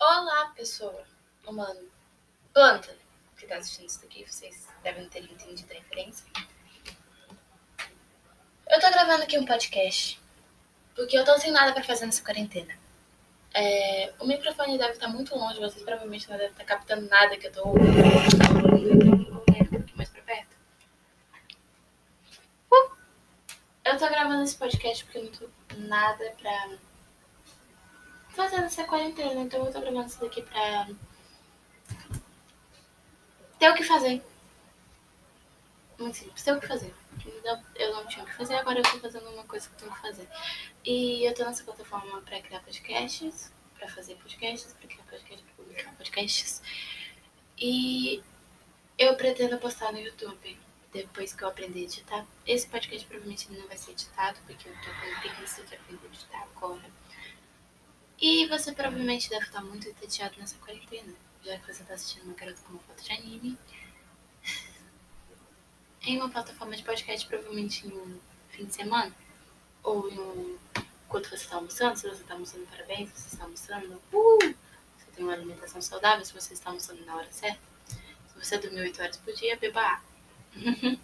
Olá, pessoa, humano, planta que tá assistindo isso daqui, vocês devem ter entendido a referência. Eu tô gravando aqui um podcast porque eu tô sem nada pra fazer nessa quarentena. É, o microfone deve estar muito longe, vocês provavelmente não devem estar captando nada que eu tô ouvindo. Mais pra perto. Uh! Eu tô gravando esse podcast porque eu não tô nada pra fazer nessa quarentena, então eu tô gravando isso daqui pra ter o que fazer. Muito simples, ter o que fazer. Eu não tinha o que fazer, agora eu tô fazendo uma coisa que eu tenho que fazer. E eu tô nessa plataforma pra criar podcasts, pra fazer podcasts, pra criar podcasts, pra publicar podcasts. E eu pretendo postar no YouTube depois que eu aprender a editar. Esse podcast provavelmente não vai ser editado, porque eu tô com preguiça de aprender a editar agora. E você provavelmente deve estar muito entediado nessa quarentena, já que você está assistindo uma garota com uma foto de anime. Em uma plataforma de podcast, provavelmente em um fim de semana, ou em um. Enquanto você está almoçando, se você está almoçando, parabéns, se você está almoçando, uh! Você tem uma alimentação saudável, se você está almoçando na hora certa. Se você dormiu 8 horas por dia, beba água.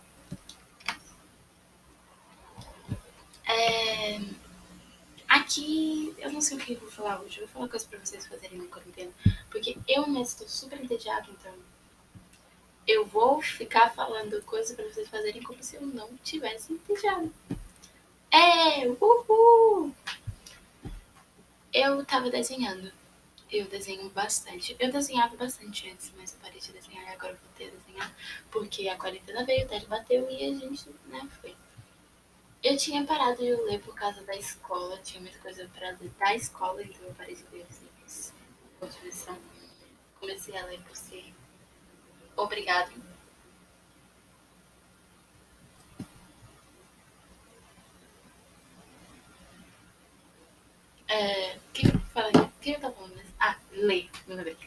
é... Aqui, eu não sei o que eu vou falar hoje. Eu vou falar coisas pra vocês fazerem na quarentena. Porque eu mesmo estou super entediado, então. Eu vou ficar falando coisas pra vocês fazerem como se eu não tivesse entediado. É, uhul! Eu tava desenhando. Eu desenho bastante. Eu desenhava bastante antes, mas eu parei de desenhar e agora eu voltei a desenhar. Porque a quarentena veio, o Ted bateu e a gente, né, foi. Eu tinha parado de ler por causa da escola, tinha muita coisa para ler da escola, então eu parei de ler os livros motivação. Comecei a ler por ser obrigado. É, o que eu falei? O que eu tava falando? Ah, ler, meu lembrei.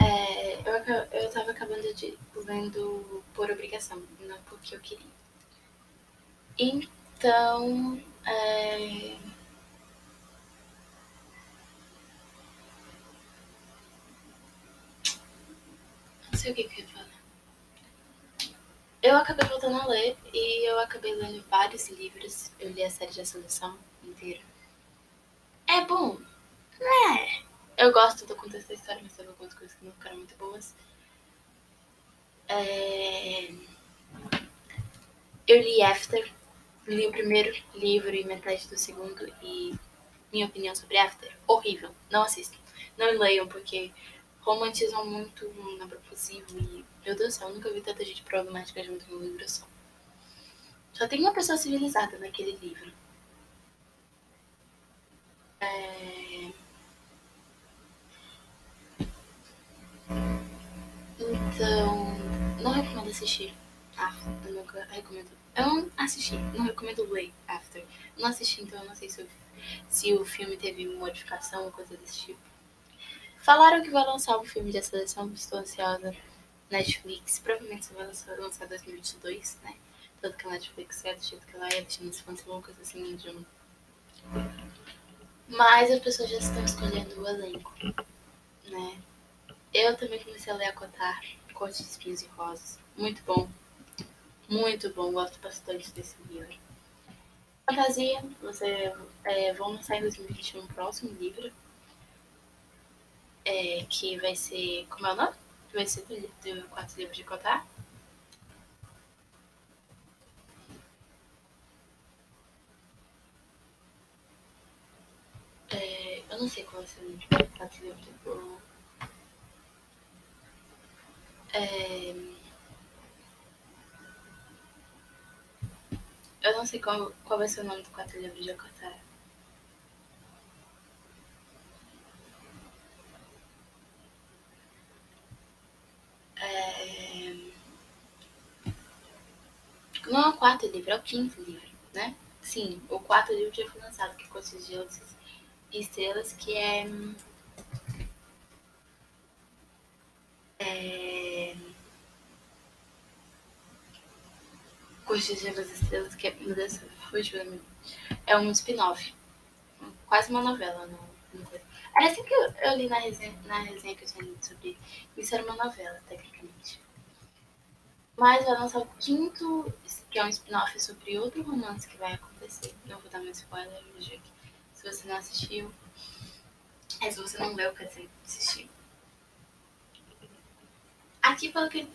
É, eu, eu tava acabando de lendo por obrigação, não porque eu queria. Então, é... não sei o que, que eu ia falar. Eu acabei voltando a ler e eu acabei lendo vários livros. Eu li a série de Solução inteira. É bom, né? Eu gosto do contexto da história, mas teve algumas coisas que não ficaram muito boas. É... Eu li After, li o primeiro livro e metade do segundo e minha opinião sobre After, horrível. Não assistam. Não leiam porque romantizam muito um namoro e, meu Deus do céu, eu nunca vi tanta gente problemática junto em um livro só. Só tem uma pessoa civilizada naquele livro. É... Então, não recomendo assistir. Ah, eu nunca recomendo eu não assisti, não recomendo ler After. Não assisti, então eu não sei se o, se o filme teve modificação ou coisa desse tipo. Falaram que vai lançar um filme de seleção, estou ansiosa. Netflix, provavelmente vai lançar, lançar 2022, né? Tanto que a Netflix é do jeito que ela é, deixando os fãs loucos assim de um. Mas as pessoas já estão escolhendo o elenco, né? Eu também comecei a ler a Cotar, Corte de Espinhos e Rosas. Muito bom. Muito bom, gosto bastante desse livro. Fantasia, você é, vão lançar em 2021 um próximo livro. É, que vai ser. Como é o nome? Vai ser do, do quarto livro de Cotar. É, eu não sei qual vai ser o livro do. É, não sei qual, qual vai ser o nome do quatro livros de Okotara. É... Não é o quarto livro, é o quinto livro, né? Sim, o quarto livro já foi lançado, que é Coisas de Outras Estrelas, que é... é... Coisas das Estrelas, que é, meu Deus, fugiu É um spin-off. quase uma novela. No, no... Era assim que eu, eu, li na resenha, na resenha que eu tinha lido sobre isso, era uma novela, tecnicamente. Mas vai lançar o quinto, que é um spin-off sobre outro romance que vai acontecer. Não vou dar mais spoiler, que se você não assistiu. É, se você não leu, quer dizer, assistiu. Aqui, pelo que.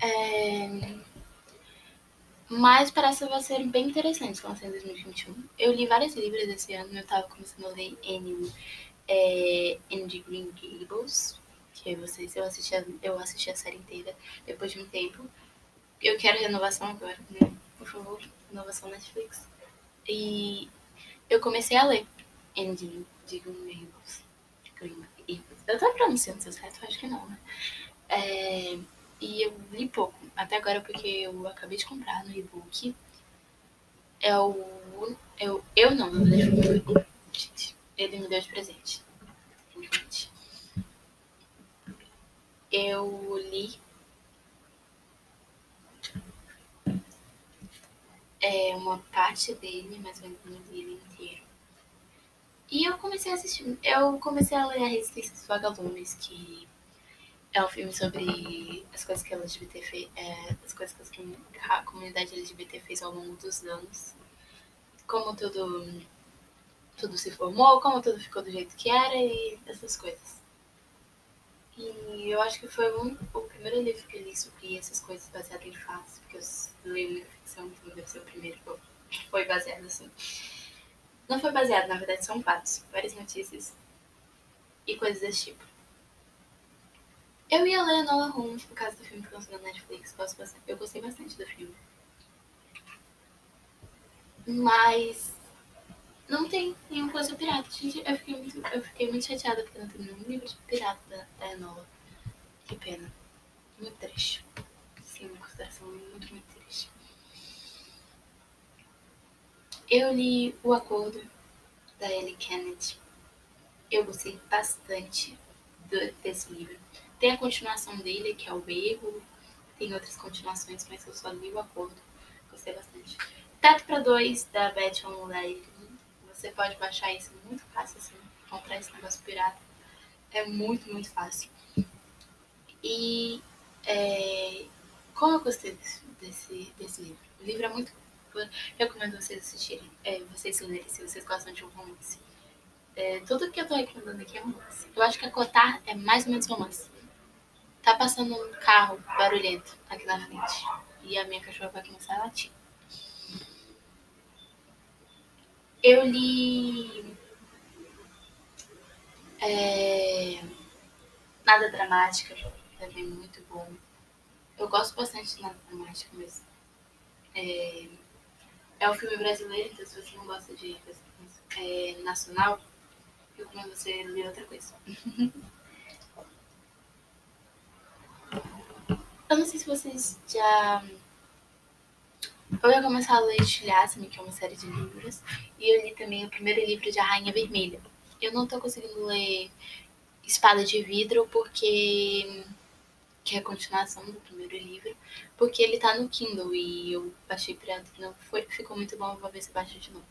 É... Mas parece que vai ser bem interessante lançar em 2021. Eu li vários livros esse ano, eu tava começando a ler N, é, de Green Gables, que vocês, eu assisti, a, eu assisti a série inteira depois de um tempo. Eu quero renovação agora, né? Por favor, renovação Netflix. E eu comecei a ler N de, de Green Gables. Green Gables. Eu tô pronunciando seu certo? Acho que não, né? É, e eu li pouco, até agora porque eu acabei de comprar no e-book. É o. Eu, eu não, na verdade foi ele me deu de presente. Eu li. É uma parte dele, mas eu não li ele inteiro. E eu comecei a assistir. Eu comecei a ler a Resistência dos Vagalumes, que é um filme sobre as coisas que a LGBT fez, é, as coisas que a comunidade LGBT fez ao longo dos anos. Como tudo, tudo se formou, como tudo ficou do jeito que era e essas coisas. E eu acho que foi um, o primeiro livro que eu li sobre essas coisas baseado em fatos, porque eu leio muita ficção, então deve ser o primeiro que foi baseado assim. Não foi baseado, na verdade são fatos, várias notícias e coisas desse tipo. Eu ia ler Nola Holmes por causa do filme que lançou na Netflix. Eu gostei bastante do filme. Mas não tem nenhuma coisa pirata. Gente, eu fiquei muito, eu fiquei muito chateada porque não tem nenhum livro de pirata da, da Enola. Que pena. Muito triste. Sim, uma consideração muito, muito triste. Eu li O Acordo, da Ellie Kennedy. Eu gostei bastante do, desse livro. Tem a continuação dele, que é o Erro. Tem outras continuações, mas eu só li o acordo. Gostei bastante. Teto para dois da Beth Online. Você pode baixar isso muito fácil, assim. Comprar esse negócio pirata. É muito, muito fácil. E é, como eu gostei desse, desse, desse livro. O livro é muito. Eu recomendo vocês assistirem. É, vocês lerem se vocês gostam de um romance. É, tudo que eu tô recomendando aqui é romance. Eu acho que a Cotar é mais ou menos romance. Tá passando um carro barulhento aqui na frente. E a minha cachorra vai começar a latir. Eu li. É... Nada Dramática, também muito bom. Eu gosto bastante de Nada Dramática, mas. É, é um filme brasileiro, então se você não gosta de é, nacional, eu recomendo você ler outra coisa. Eu não sei se vocês já. Eu ia começar a ler Chilhassame, que é uma série de livros, e eu li também o primeiro livro de A Rainha Vermelha. Eu não tô conseguindo ler Espada de Vidro porque. que é a continuação do primeiro livro, porque ele tá no Kindle e eu baixei que não foi, ficou muito bom, vou ver se baixa de novo.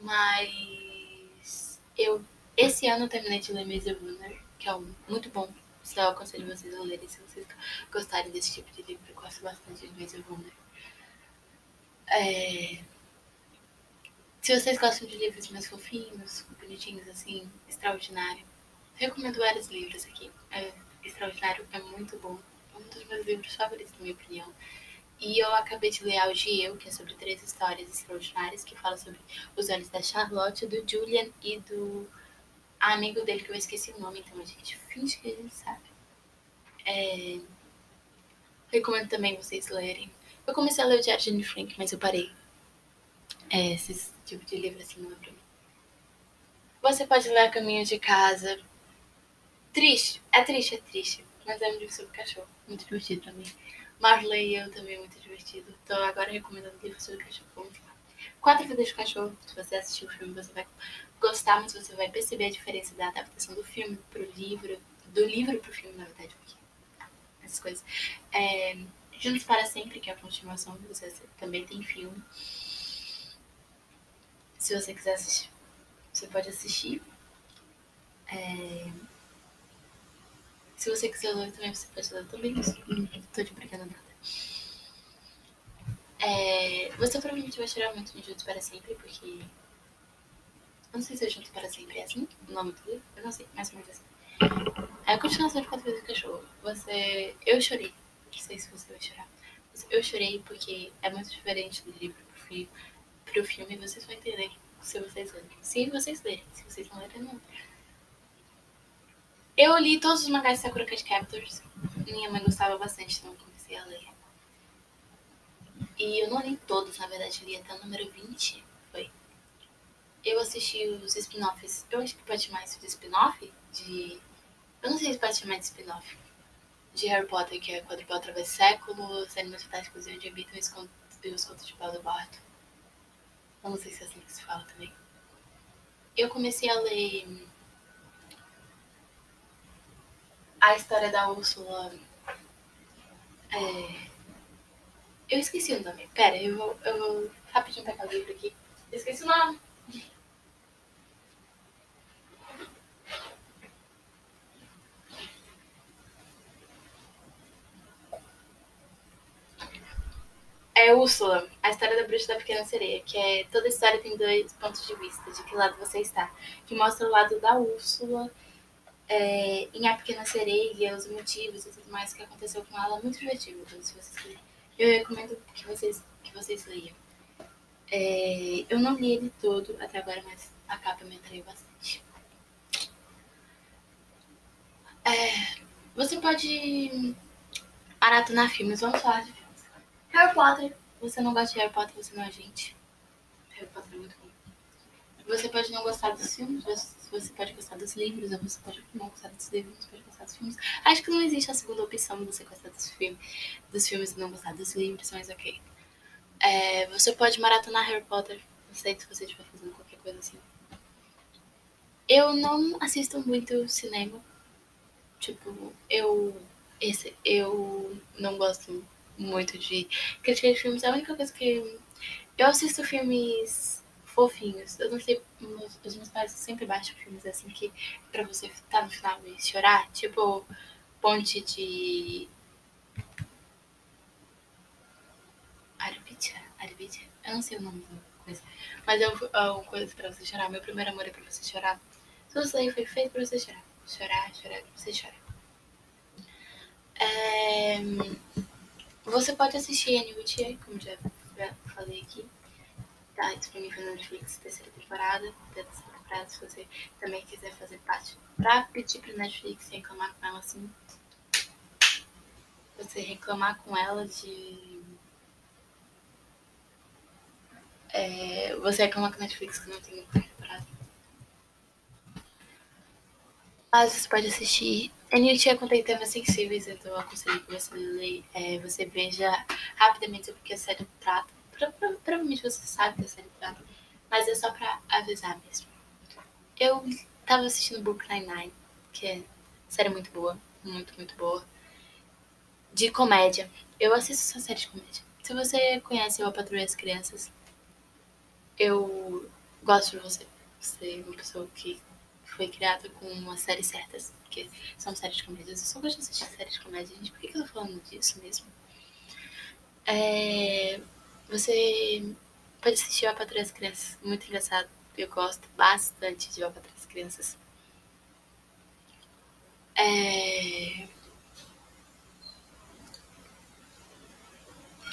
Mas eu esse ano eu terminei de ler Maze Runner, que é um, muito bom só aconselho vocês a lerem se vocês gostarem desse tipo de livro. Eu gosto bastante de Maze Runner. É... Se vocês gostam de livros mais fofinhos, bonitinhos, assim, extraordinário, recomendo vários livros aqui. É, extraordinário é muito bom. É um dos meus livros favoritos, na minha opinião. E eu acabei de ler Algieu, que é sobre três histórias extraordinárias, que fala sobre os olhos da Charlotte, do Julian e do amigo dele, que eu esqueci o nome, então a gente finge que a gente sabe. É... Recomendo também vocês lerem. Eu comecei a ler o Diário de Anne Frank, mas eu parei. É, esse tipo de livro assim não é pra mim. Você pode ler a caminho de casa. Triste, é triste, é triste. Mas é um livro sobre cachorro. Muito divertido mim. Marley e eu também muito divertido. Tô agora recomendando livro sobre cachorro. Vamos lá. Quatro Vidas de Cachorro. Se você assistir o filme, você vai gostar, mas você vai perceber a diferença da adaptação do filme pro livro, do livro pro filme, na verdade, porque essas coisas. É, Juntos para Sempre, que é a continuação, você também tem filme. Se você quiser assistir, você pode assistir. É... Se você quiser ler também, você pode ler também. Não tô te brincando nada. É... Você provavelmente vai chorar muito em Juntos para Sempre, porque. Eu não sei se é Juntos para Sempre é assim o nome do livro. Eu não sei, mais ou menos assim. É a continuação de Quatro Vezes o Cachorro. Você. Eu chorei. Não sei se você vai chorar. Eu chorei porque é muito diferente do livro pro filme. Pro filme vocês vão entender se vocês lerem. Se vocês lerem. Se vocês não lerem, não. Eu li todos os mangás de Sakura Card Captors. Minha mãe gostava bastante, então comecei a ler. E eu não li todos, na verdade, eu li até o número 20. Eu assisti os spin-offs. Eu acho que pode chamar isso de spin-off? De. Eu não sei se pode chamar de spin-off. De Harry Potter, que é Quadrupel através do século, Animais Fantásticos e onde habitam e os contos de Paulo Barto. Eu não sei se é assim que se fala também. Eu comecei a ler a história da Úrsula. É... Eu esqueci o nome. Pera, eu vou, eu vou rapidinho pegar o livro aqui. Eu esqueci o nome. É Úrsula, a história da bruxa da pequena sereia, que é toda história tem dois pontos de vista, de que lado você está, que mostra o lado da Úrsula é, em A Pequena Sereia, os motivos e tudo mais que aconteceu com ela, muito divertido. Então, se vocês eu recomendo que vocês, que vocês leiam. É, eu não li ele todo até agora, mas a capa me atraiu bastante. É, você pode maratonar filmes, vamos falar de filmes. Harry Potter, você não gosta de Harry Potter, você não é gente. Harry Potter é muito bom. Você pode não gostar dos filmes, você pode gostar dos livros, ou você pode não gostar dos livros, você pode gostar dos filmes. Acho que não existe a segunda opção de você gostar dos, filmes, dos filmes e não gostar dos livros, mas ok. É, você pode maratonar Harry Potter, não sei se você estiver fazendo qualquer coisa assim. Eu não assisto muito cinema. Tipo, eu. Esse, eu não gosto muito de crítica de filmes. A única coisa que. Eu assisto filmes fofinhos. Eu não sei, os meus pais sempre baixam filmes assim que pra você estar tá no final e chorar, tipo Ponte de. Arbitia? Arbitia? Eu não sei o nome da coisa. Mas é uma coisa pra você chorar. Meu primeiro amor é pra você chorar. Tudo isso aí foi feito pra você chorar. Chorar, chorar, pra você chorar. É... Você pode assistir Annie como já falei aqui tá disponível na Netflix, terceira temporada. Terceira temporada, se você também quiser fazer parte, pra pedir pra Netflix reclamar com ela assim. Você reclamar com ela de. É, você reclamar com a Netflix que não tem temporada. Mas você pode assistir. Aniltia contém temas sensíveis, então eu aconselho que você, é, você veja rapidamente porque a série trata provavelmente você sabe da série trata, mas é só pra avisar mesmo. Eu tava assistindo Brooklyn Nine, que é série muito boa, muito, muito boa. De comédia. Eu assisto essa série de comédia. Se você conhece Eu Patrulha as Crianças, eu gosto de você. Você é uma pessoa que foi criada com uma série certas, que são séries de comédia. Eu só gosto de assistir séries de comédia, gente. Por que, que eu tô falando disso mesmo? É... Você pode assistir a Patrulha das Crianças. Muito engraçado. Eu gosto bastante de A Patrulha das Crianças. É...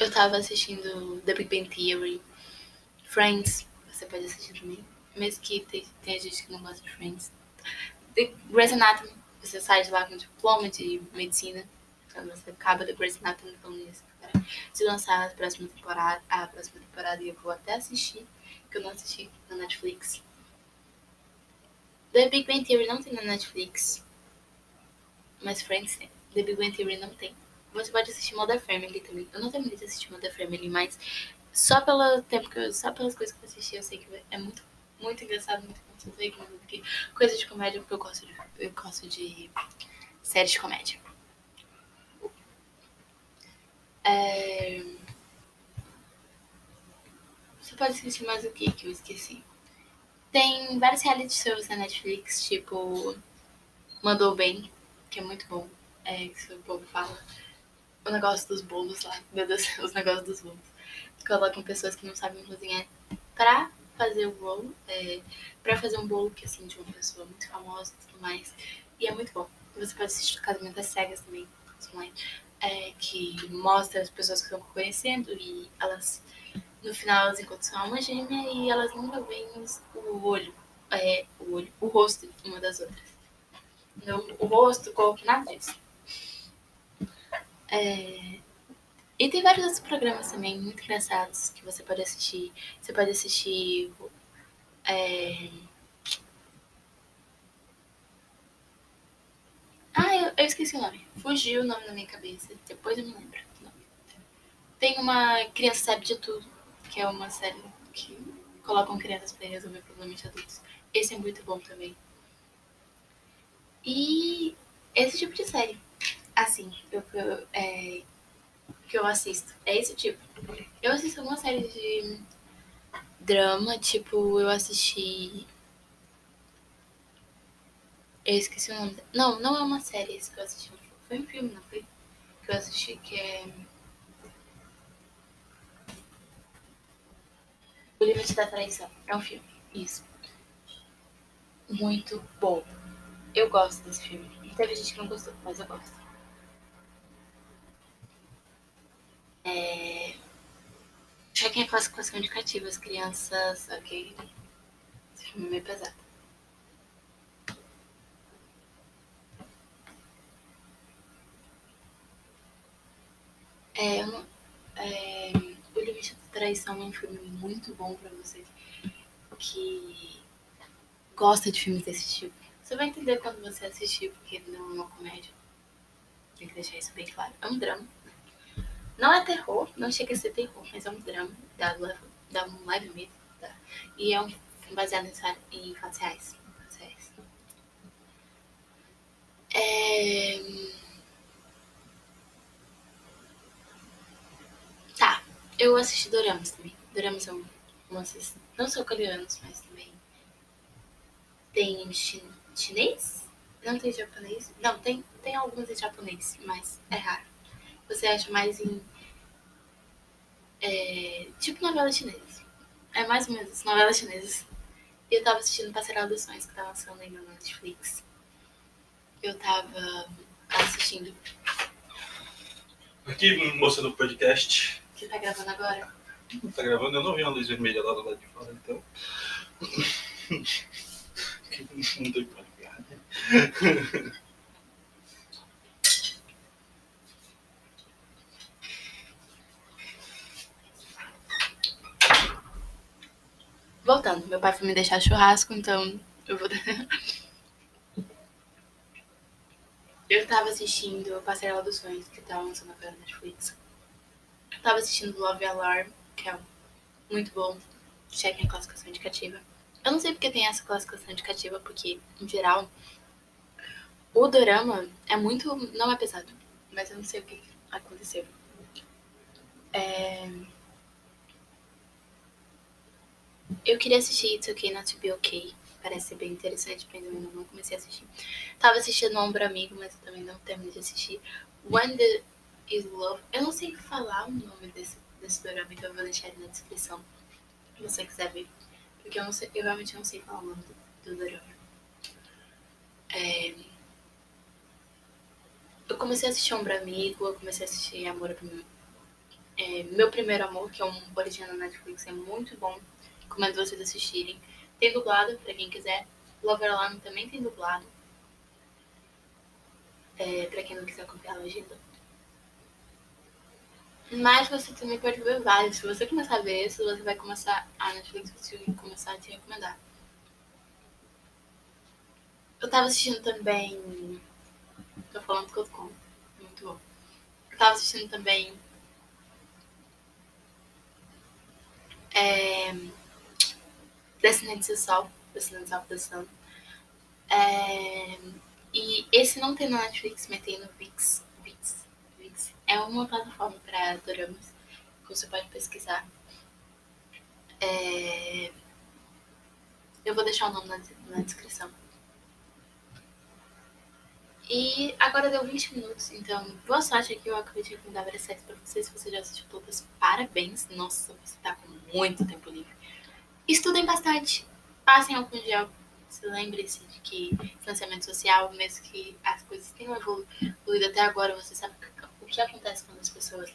Eu tava assistindo The Big Bang Theory, Friends, você pode assistir também. Mesmo que tem, tem gente que não gosta de Friends. The Grey's Anatomy, você sai de lá com diploma de medicina. Quando você acaba The Grey's Anatomy, falando isso se lançar a próxima temporada, a próxima temporada eu vou até assistir, que eu não assisti na Netflix. The Big Bang Theory não tem na Netflix, mas Friends tem. The Big Bang Theory não tem. Você pode assistir Mother Family também. Eu não terminei de assistir Mother Family, mas só pelo tempo que eu, só pelas coisas que eu assisti, eu sei que é muito, muito engraçado, muito engraçado. Porque coisa de comédia, porque eu gosto de, eu gosto de séries de comédia. É... Você pode assistir mais o que que eu esqueci? Tem vários reality shows na Netflix, tipo Mandou Bem, que é muito bom. É que o povo fala. O negócio dos bolos lá. Meu Deus, os negócios dos bolos. Colocam pessoas que não sabem cozinhar pra fazer o bolo. É, pra fazer um bolo que assim, de uma pessoa muito famosa e tudo mais. E é muito bom. Você pode assistir o Casamento das Cegas também, online, é, que mostra as pessoas que estão conhecendo e elas, no final, elas encontram uma gêmea e elas nunca veem o olho, é, o olho, o rosto uma das outras. No, o rosto, o corpo, nada disso. É, e tem vários outros programas também muito engraçados que você pode assistir. Você pode assistir. É, Ah, eu, eu, esqueci o nome. Fugiu o nome na minha cabeça. Depois eu me lembro. Tem uma Criança Sabe de Tudo, que é uma série que colocam crianças para resolver problemas de adultos. Esse é muito bom também. E esse tipo de série, assim, eu, eu, é, que eu assisto, é esse tipo. Eu assisto algumas séries de drama, tipo, eu assisti eu esqueci o nome. Não, não é uma série esse que eu assisti. Foi um filme, não foi? Que eu assisti que é. O Limite da Traição. É um filme. Isso. Muito bom. Eu gosto desse filme. Teve gente que não gostou, mas eu gosto. É... Chequem a classificação indicativa, as crianças. Ok. Esse filme é meio pesado. É, é, O Limite da Traição é um filme muito bom pra você que gosta de filmes desse tipo. Você vai entender quando você assistir, porque não é uma comédia. Tem que deixar isso bem claro. É um drama. Não é terror, não chega a ser terror, mas é um drama. Dá, dá um leve medo. Tá? E é um filme baseado em, em fatos reais. É... Eu assisti Doramas também. Doramas são moças, não são coreanos, mas também tem chin chinês? Não tem japonês? Não, tem, tem alguns em japonês, mas é raro. Você acha mais em. É, tipo novela chinesa. É mais ou menos novela chinesa. E eu tava assistindo Passaral dos Sonhos, que tá lançando aí no Netflix. Eu tava assistindo. Aqui, moça do podcast. Você tá gravando agora? Tá gravando? Eu não vi uma luz vermelha lá do lado de fora, então. não tem pra ligar, né? Voltando, meu pai foi me deixar churrasco, então eu vou. eu tava assistindo Passarela dos Sonhos, que tá lançando na Netflix. Tava assistindo Love Alarm, que é muito bom. Chequem a classificação indicativa. Eu não sei porque tem essa classificação indicativa, porque, em geral, o dorama é muito. não é pesado. Mas eu não sei o que aconteceu. É... Eu queria assistir It's Okay Not To Be Okay. Parece ser bem interessante, mas eu ainda não comecei a assistir. Tava assistindo Ombro Amigo, mas eu também não terminei de assistir. When the is Love. Eu não sei falar o nome desse, desse dorama, então eu vou deixar ele na descrição. Se você quiser ver. Porque eu, não sei, eu realmente não sei falar o nome do, do dorama. É... Eu comecei a assistir Ombro Amigo, eu comecei a assistir Amor Meu, é, Meu Primeiro Amor, que é um original na Netflix, é muito bom. Recomendo vocês assistirem. Tem dublado, pra quem quiser. Lover Alarm também tem dublado. É, pra quem não quiser acompanhar a legenda. Mas você também pode ver vários. Se você começar a ver isso, você vai começar. A Netflix vai começar a te recomendar. Eu tava assistindo também. Tô falando que eu como. Muito bom. Eu tava assistindo também. É. Sol. Descendentes of the Sun. É, e esse não tem na Netflix, mas tem no VIX. É uma plataforma para doramas que você pode pesquisar. É... Eu vou deixar o nome na, na descrição. E agora deu 20 minutos, então boa sorte aqui. Eu acabei de recomendar várias séries pra vocês. Se você já assistiu todas, parabéns. Nossa, você tá com muito tempo livre. Estudem bastante, passem gel. Se lembre-se de que financiamento social, mesmo que as coisas tenham evoluído até agora, você sabe o que acontece quando as pessoas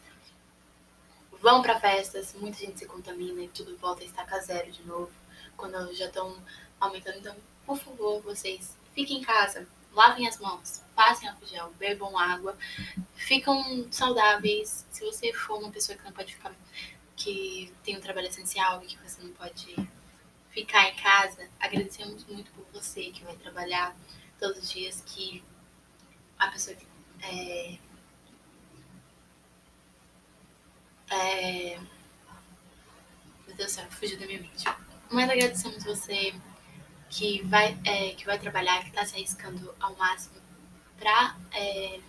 vão para festas, muita gente se contamina e tudo volta a estacar zero de novo, quando já estão aumentando. Então, por favor, vocês fiquem em casa, lavem as mãos, passem álcool gel, bebam água, ficam saudáveis. Se você for uma pessoa que não pode ficar, que tem um trabalho essencial e que você não pode ficar em casa, agradecemos muito por você que vai trabalhar todos os dias, que a pessoa que é, é, meu Deus do céu, fugiu da minha mente. Mas agradecemos você que vai, é, que vai trabalhar, que está se arriscando ao máximo para. É,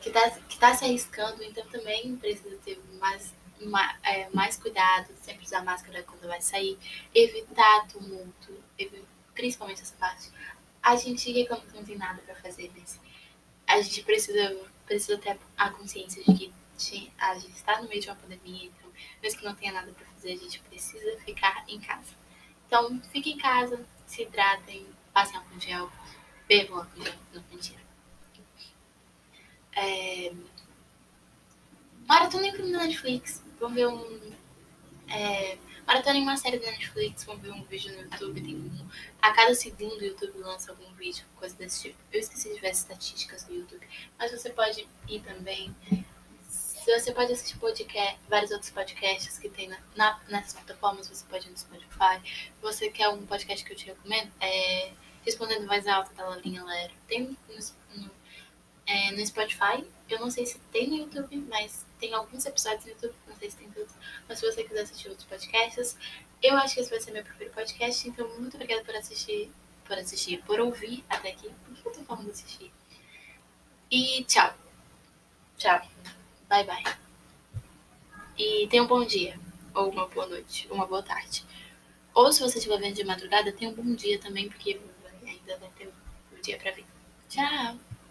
que está que tá se arriscando, então também precisa ter mais, mais, é, mais cuidado, sempre usar máscara quando vai sair, evitar tumulto, principalmente essa parte. A gente que não tem nada para fazer, mas a gente precisa, precisa ter a consciência de que a gente está no meio de uma pandemia, então, mesmo que não tenha nada para fazer, a gente precisa ficar em casa. Então, fiquem em casa, se hidratem, passem álcool gel, bebam álcool gel, não mentira. É... Maratona em filme da Netflix, vamos ver um. É... Maratona em uma série da Netflix, vamos ver um vídeo no YouTube. Tem um... A cada segundo o YouTube lança algum vídeo, coisa desse tipo. Eu esqueci de ver as estatísticas do YouTube, mas você pode ir também você pode assistir podcast, vários outros podcasts que tem na, na, nessas plataformas, você pode ir no Spotify. Você quer um podcast que eu te recomendo, é Respondendo Mais Alto, da Laurinha Lero. Tem no, no, é, no Spotify. Eu não sei se tem no YouTube, mas tem alguns episódios no YouTube. Se tem todos. Mas se você quiser assistir outros podcasts, eu acho que esse vai ser meu primeiro podcast. Então, muito obrigada por assistir, por assistir, por ouvir até aqui. Por que eu tô falando de assistir? E tchau. Tchau. Bye, bye. E tenha um bom dia, ou uma boa noite, uma boa tarde. Ou se você estiver vendo de madrugada, tenha um bom dia também, porque ainda vai ter o um dia pra vir. Tchau!